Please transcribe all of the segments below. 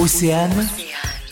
Océane,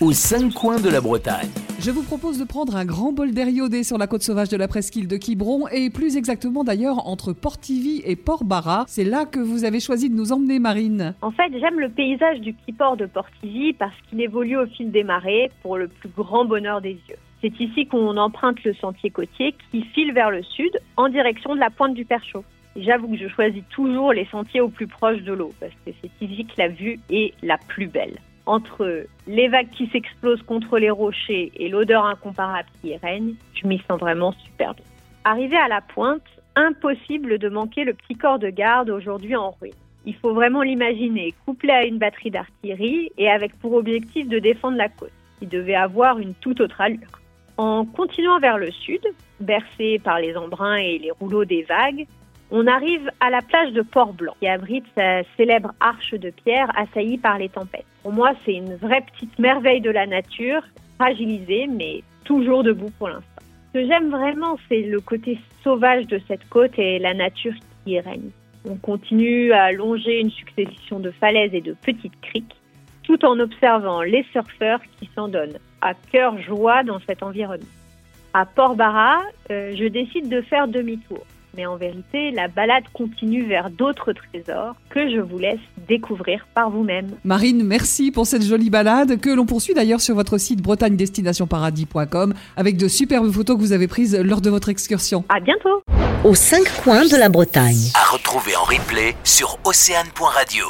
aux cinq coins de la Bretagne. Je vous propose de prendre un grand bol d'air iodé sur la côte sauvage de la presqu'île de Quiberon et plus exactement d'ailleurs entre Portivy et Port-Barra. C'est là que vous avez choisi de nous emmener, Marine. En fait, j'aime le paysage du petit port de Portivy parce qu'il évolue au fil des marées pour le plus grand bonheur des yeux. C'est ici qu'on emprunte le sentier côtier qui file vers le sud en direction de la pointe du Perchaud. J'avoue que je choisis toujours les sentiers au plus proche de l'eau parce que c'est ici que la vue est la plus belle entre les vagues qui s'explosent contre les rochers et l'odeur incomparable qui y règne, je m'y sens vraiment super bien. Arrivé à la pointe, impossible de manquer le petit corps de garde aujourd'hui en ruine. Il faut vraiment l'imaginer, couplé à une batterie d'artillerie et avec pour objectif de défendre la côte, qui devait avoir une toute autre allure. En continuant vers le sud, bercé par les embruns et les rouleaux des vagues, on arrive à la plage de Port-Blanc, qui abrite sa célèbre arche de pierre assaillie par les tempêtes. Pour moi, c'est une vraie petite merveille de la nature, fragilisée, mais toujours debout pour l'instant. Ce que j'aime vraiment, c'est le côté sauvage de cette côte et la nature qui y règne. On continue à longer une succession de falaises et de petites criques, tout en observant les surfeurs qui s'en donnent à cœur joie dans cet environnement. À Port-Barra, euh, je décide de faire demi-tour mais en vérité, la balade continue vers d'autres trésors que je vous laisse découvrir par vous-même. Marine, merci pour cette jolie balade que l'on poursuit d'ailleurs sur votre site bretagne-destination-paradis.com avec de superbes photos que vous avez prises lors de votre excursion. À bientôt. Aux cinq coins de la Bretagne. À retrouver en replay sur océane.radio.